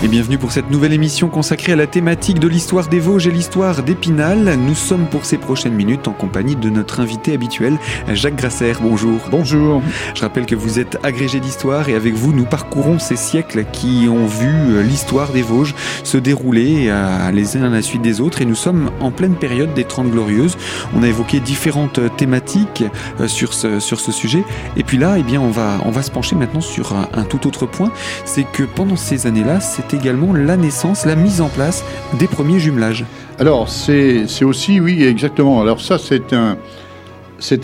Et bienvenue pour cette nouvelle émission consacrée à la thématique de l'histoire des Vosges et l'histoire d'Épinal. Nous sommes pour ces prochaines minutes en compagnie de notre invité habituel, Jacques Grasser. Bonjour. Bonjour. Je rappelle que vous êtes agrégé d'histoire et avec vous, nous parcourons ces siècles qui ont vu euh, l'histoire des Vosges se dérouler euh, les uns à la suite des autres et nous sommes en pleine période des Trente Glorieuses. On a évoqué différentes thématiques euh, sur ce, sur ce sujet et puis là, eh bien, on va, on va se pencher maintenant sur un, un tout autre point, c'est que pendant ces années-là, également la naissance, la mise en place des premiers jumelages. Alors, c'est aussi, oui, exactement. Alors ça, c'est un,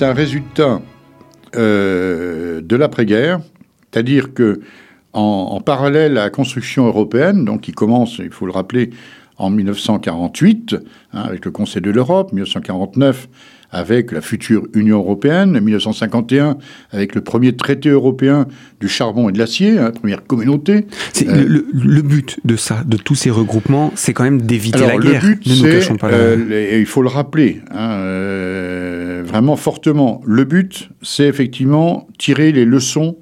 un résultat euh, de l'après-guerre, c'est-à-dire que en, en, parallèle à la construction européenne, donc qui commence, il faut le rappeler, en 1948, hein, avec le Conseil de l'Europe, 1949 avec la future Union européenne, 1951 avec le premier traité européen du charbon et de l'acier, hein, première communauté. Euh, le, le, but de ça, de tous ces regroupements, c'est quand même d'éviter la guerre. Le but, c'est, euh, il faut le rappeler, hein, euh, vraiment fortement. Le but, c'est effectivement tirer les leçons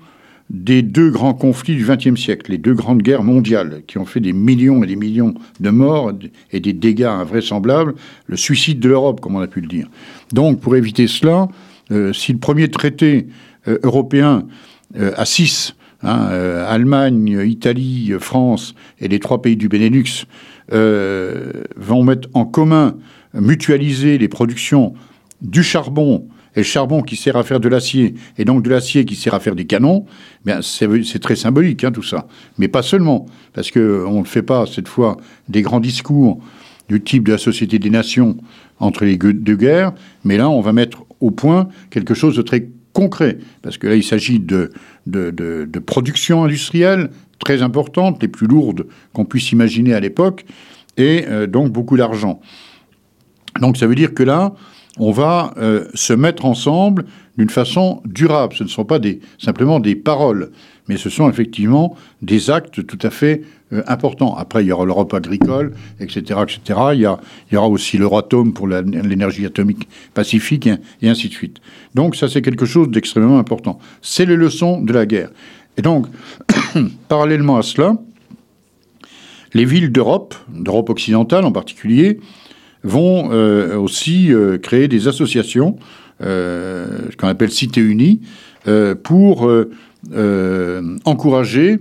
des deux grands conflits du XXe siècle, les deux grandes guerres mondiales, qui ont fait des millions et des millions de morts et des dégâts invraisemblables, le suicide de l'Europe, comme on a pu le dire. Donc, pour éviter cela, euh, si le premier traité euh, européen euh, à six, hein, euh, Allemagne, Italie, France et les trois pays du Benelux, vont mettre en commun, mutualiser les productions du charbon, et le charbon qui sert à faire de l'acier, et donc de l'acier qui sert à faire des canons, bien c'est très symbolique hein, tout ça. Mais pas seulement, parce qu'on ne fait pas cette fois des grands discours du type de la Société des Nations entre les deux guerres, mais là on va mettre au point quelque chose de très concret, parce que là il s'agit de, production industrielle très importante, les plus lourdes qu'on puisse imaginer à l'époque, et euh, donc beaucoup d'argent. Donc ça veut dire que là, on va euh, se mettre ensemble d'une façon durable. Ce ne sont pas simplement des paroles, mais ce sont effectivement des actes tout à fait euh, importants. Après, il y aura l'Europe agricole, etc., etc. Il y, aura aussi l'Euratom pour l'énergie atomique pacifique, et, ainsi de suite. Donc ça, c'est quelque chose d'extrêmement important. C'est les leçons de la guerre. Et donc, parallèlement à cela, les villes d'Europe, d'Europe occidentale en particulier, vont euh, aussi euh, créer des associations, euh, qu'on appelle Cité Unie, pour encourager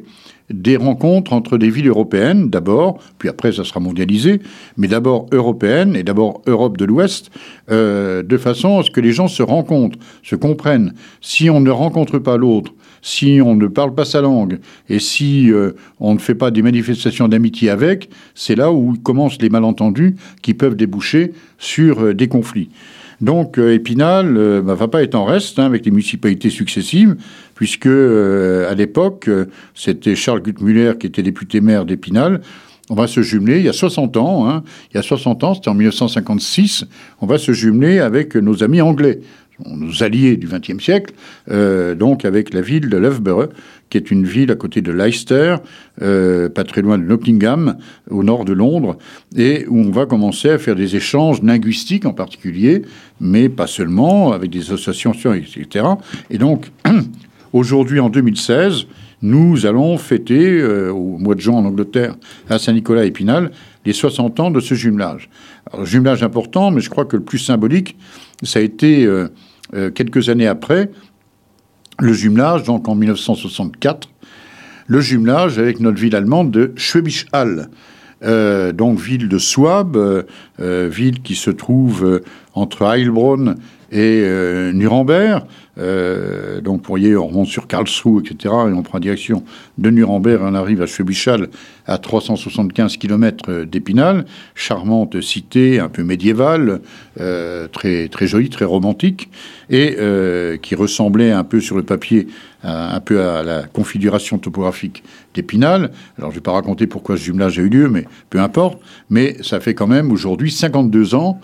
des rencontres entre des villes européennes, d'abord, puis après ça sera mondialisé, mais d'abord européennes et d'abord Europe de l'Ouest, de façon à ce que les gens se rencontrent, se comprennent. Si on ne rencontre pas l'autre, si on ne parle pas sa langue, et si euh, on ne fait pas des manifestations d'amitié avec, c'est là où commencent les malentendus qui peuvent déboucher sur euh, des conflits. Donc euh, Épinal euh, bah, va pas être en reste hein, avec les municipalités successives, puisque à l'époque, c'était Charles Guttmuller qui était député maire d'Épinal. On va se jumeler, il y a 60 ans, hein, il y a 60 ans, c'était en 1956, on va se jumeler avec nos amis anglais, nos alliés du XXe siècle, euh, donc avec la ville de Loughborough, qui est une ville à côté de Leicester, euh, pas très loin de Nottingham, au nord de Londres, et où on va commencer à faire des échanges linguistiques en particulier, mais pas seulement, avec des associations, etc. Et donc, aujourd'hui, en 2016, nous allons fêter, euh, au mois de juin en Angleterre, à Saint-Nicolas Épinal, les 60 ans de ce jumelage. Alors, jumelage important, mais je crois que le plus symbolique, ça a été euh, euh, quelques années après, le jumelage, donc en 1964, le jumelage avec notre ville allemande de Schwäbisch Hall. Euh, donc ville de Souabe, euh, ville qui se trouve entre Heilbronn et euh, Nuremberg. Euh, donc, vous voyez, on remonte sur Karlsruhe, etc., et on prend direction de Nuremberg, on arrive à Schwebischal, à 375 km d'Épinal. Charmante cité, un peu médiévale, euh, très, très jolie, très romantique, et euh, qui ressemblait un peu sur le papier un peu à la configuration topographique d'Épinal. Alors, je ne vais pas raconter pourquoi ce jumelage a eu lieu, mais peu importe. Mais ça fait quand même aujourd'hui 52 ans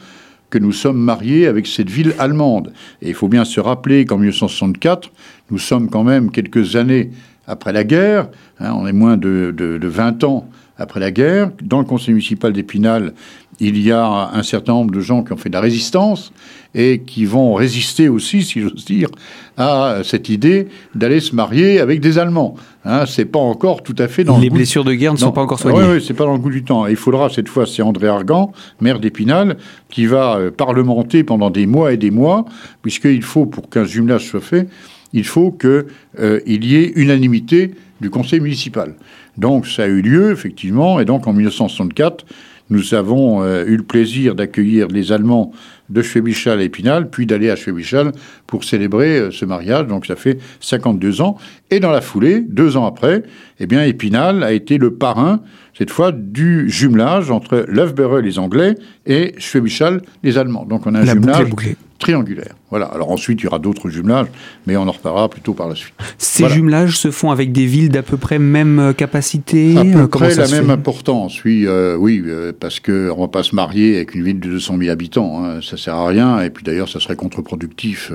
que nous sommes mariés avec cette ville allemande. Et il faut bien se rappeler qu'en 1964, nous sommes quand même quelques années après la guerre, hein, on est moins de, de, de 20 ans après la guerre. Dans le conseil municipal d'Épinal, il y a un certain nombre de gens qui ont fait de la résistance et qui vont résister aussi, si j'ose dire, à cette idée d'aller se marier avec des Allemands. Hein, c'est pas encore tout à fait dans les blessures de guerre ne sont pas encore soignées. Oui, oui, c'est pas dans le goût du temps. il faudra cette fois, c'est André Argan, maire d'Épinal, qui va euh, parlementer pendant des mois et des mois, puisqu'il faut pour qu'un jumelage soit fait, il faut qu'il euh, y ait unanimité du conseil municipal. Donc ça a eu lieu effectivement, et donc en 1964 nous avons euh, eu le plaisir d'accueillir les Allemands de Schwebischal à Épinal, puis d'aller à Schwebischal pour célébrer euh, ce mariage. Donc ça fait 52 ans. Et dans la foulée, deux ans après, eh bien, Épinal a été le parrain, cette fois, du jumelage entre Loughborough, les Anglais, et Schwebischal, les Allemands. Donc on a un jumelage triangulaire. Voilà. Alors ensuite, il y aura d'autres jumelages, mais on en reparlera plutôt par la suite. Ces jumelages se font avec des villes d'à peu près même euh, capacité À peu euh, près la même importance, oui, euh, oui, parce qu'on ne va pas se marier avec une ville de 200 000 habitants, hein, ça sert à rien, et puis d'ailleurs, ça serait contre-productif.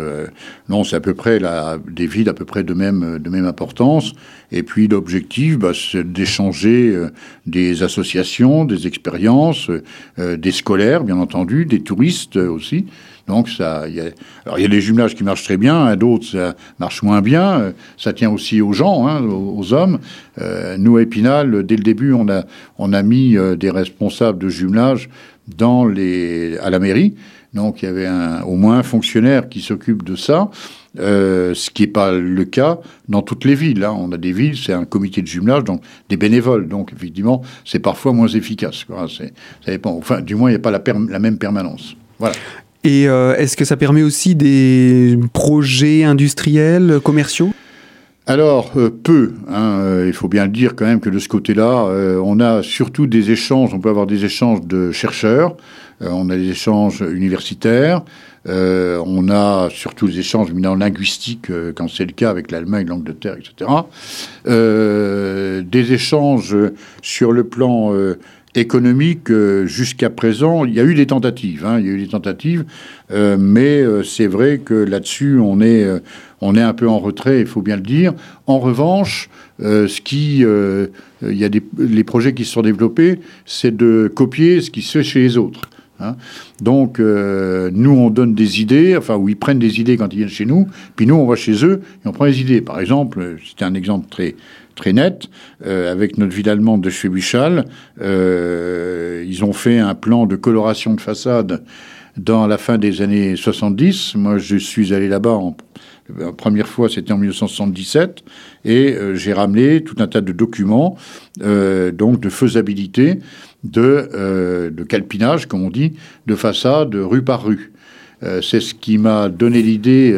non, c'est à peu près des villes à peu près de même, de même importance, et puis l'objectif, bah, c'est d'échanger des associations, des expériences, des scolaires, bien entendu, des touristes aussi. Donc, ça, alors il y a des jumelages qui marchent très bien, hein, d'autres ça marche moins bien. Euh, ça tient aussi aux gens, hein, aux, hommes. Euh, nous, à Épinal, dès le début, on a, on a mis euh, des responsables de jumelage dans les, à la mairie. Donc, il y avait au moins un fonctionnaire qui s'occupe de ça. ce qui n'est pas le cas dans toutes les villes. Hein. On a des villes, c'est un comité de jumelage, donc des bénévoles. Donc, effectivement, c'est parfois moins efficace. Quoi. Ça dépend. Enfin, du moins, il n'y a pas la, la même permanence. Voilà. Et euh, est-ce que ça permet aussi des projets industriels, commerciaux? Alors, euh, peu. Hein, euh, il faut bien le dire quand même que de ce côté-là, on a surtout des échanges, on peut avoir des échanges de chercheurs, on a des échanges universitaires, on a surtout des échanges éminents linguistiques, quand c'est le cas avec l'Allemagne, l'Angleterre, etc. des échanges sur le plan économique, euh, jusqu'à présent, il y a eu des tentatives. Hein, il y a eu des tentatives, euh, mais euh, c'est vrai que là-dessus, on est, on est un peu en retrait, il faut bien le dire. En revanche, ce qui, il y a des, les projets qui se sont développés, c'est de copier ce qui se fait chez les autres. Hein. Donc, nous, on donne des idées, enfin, ou ils prennent des idées quand ils viennent chez nous, puis nous, on va chez eux et on prend les idées. Par exemple, c'était un exemple très, très net, euh, avec notre ville allemande de Schwebischal. Euh, ils ont fait un plan de coloration de façade dans la fin des années 70. Moi, je suis allé là-bas en, la première fois, c'était en 1977, et euh, j'ai ramené tout un tas de documents, donc de faisabilité, de, de calpinage, comme on dit, de façade rue par rue. C'est ce qui m'a donné l'idée,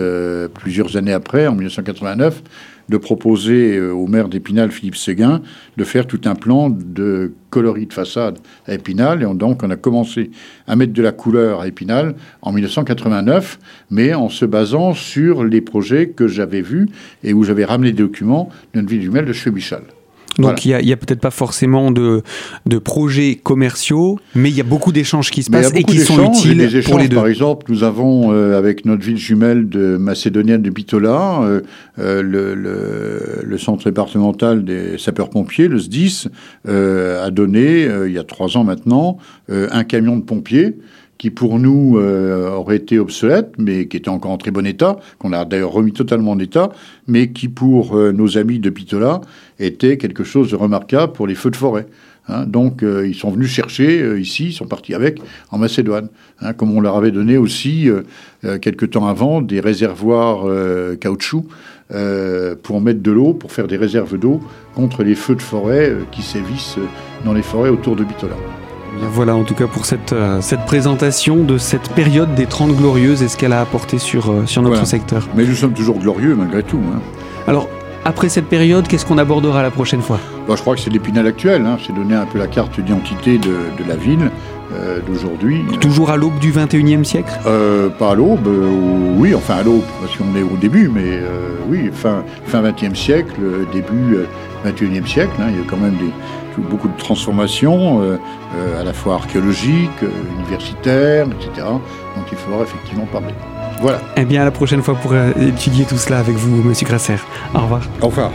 plusieurs années après, en 1989, de proposer euh, au maire d'Épinal, Philippe Séguin, de faire tout un plan de coloris de façade à Épinal. Et donc, on a commencé à mettre de la couleur à Épinal en 1989, mais en se basant sur les projets que j'avais vus et où j'avais ramené des documents d'une ville jumelle de Chebichal. Donc il n'y a, peut-être pas forcément de, de, projets commerciaux, mais il y a beaucoup d'échanges qui se passent et qui sont utiles pour les deux. Par exemple, nous avons euh, avec notre ville jumelle de macédonienne de Bitola, euh, euh, le, le, centre départemental des sapeurs-pompiers, le SDIS, a donné, il y a trois ans maintenant, un camion de pompiers qui pour nous euh, aurait été obsolète, mais qui était encore en très bon état, qu'on a d'ailleurs remis totalement en état, mais qui pour euh, nos amis de Pitola était quelque chose de remarquable pour les feux de forêt. Hein. donc euh, ils sont venus chercher ici, ils sont partis avec en Macédoine, hein, comme on leur avait donné aussi quelques temps avant des réservoirs caoutchouc pour mettre de l'eau, pour faire des réserves d'eau contre les feux de forêt qui sévissent dans les forêts autour de Bitola. Voilà en tout cas pour cette, euh, cette présentation de cette période des 30 glorieuses et ce qu'elle a apporté sur, euh, sur notre secteur. Mais nous sommes toujours glorieux malgré tout. Hein. Alors, après cette période, qu'est-ce qu'on abordera la prochaine fois? Bah, Je crois que c'est l'épinal actuel, hein. c'est donner un peu la carte d'identité de, de, la ville euh, d'aujourd'hui. Toujours à l'aube du 21e siècle? Pas à l'aube, oui, enfin à l'aube, parce qu'on est au début, mais oui, fin, fin 20e siècle, début 21e siècle, hein. il y a quand même des, beaucoup de transformations, euh, euh, à la fois archéologiques, euh, universitaires, etc. Donc il faudra effectivement parler. Voilà. Eh bien, à la prochaine fois pour étudier tout cela avec vous, Monsieur Grasser. Au revoir. Au revoir.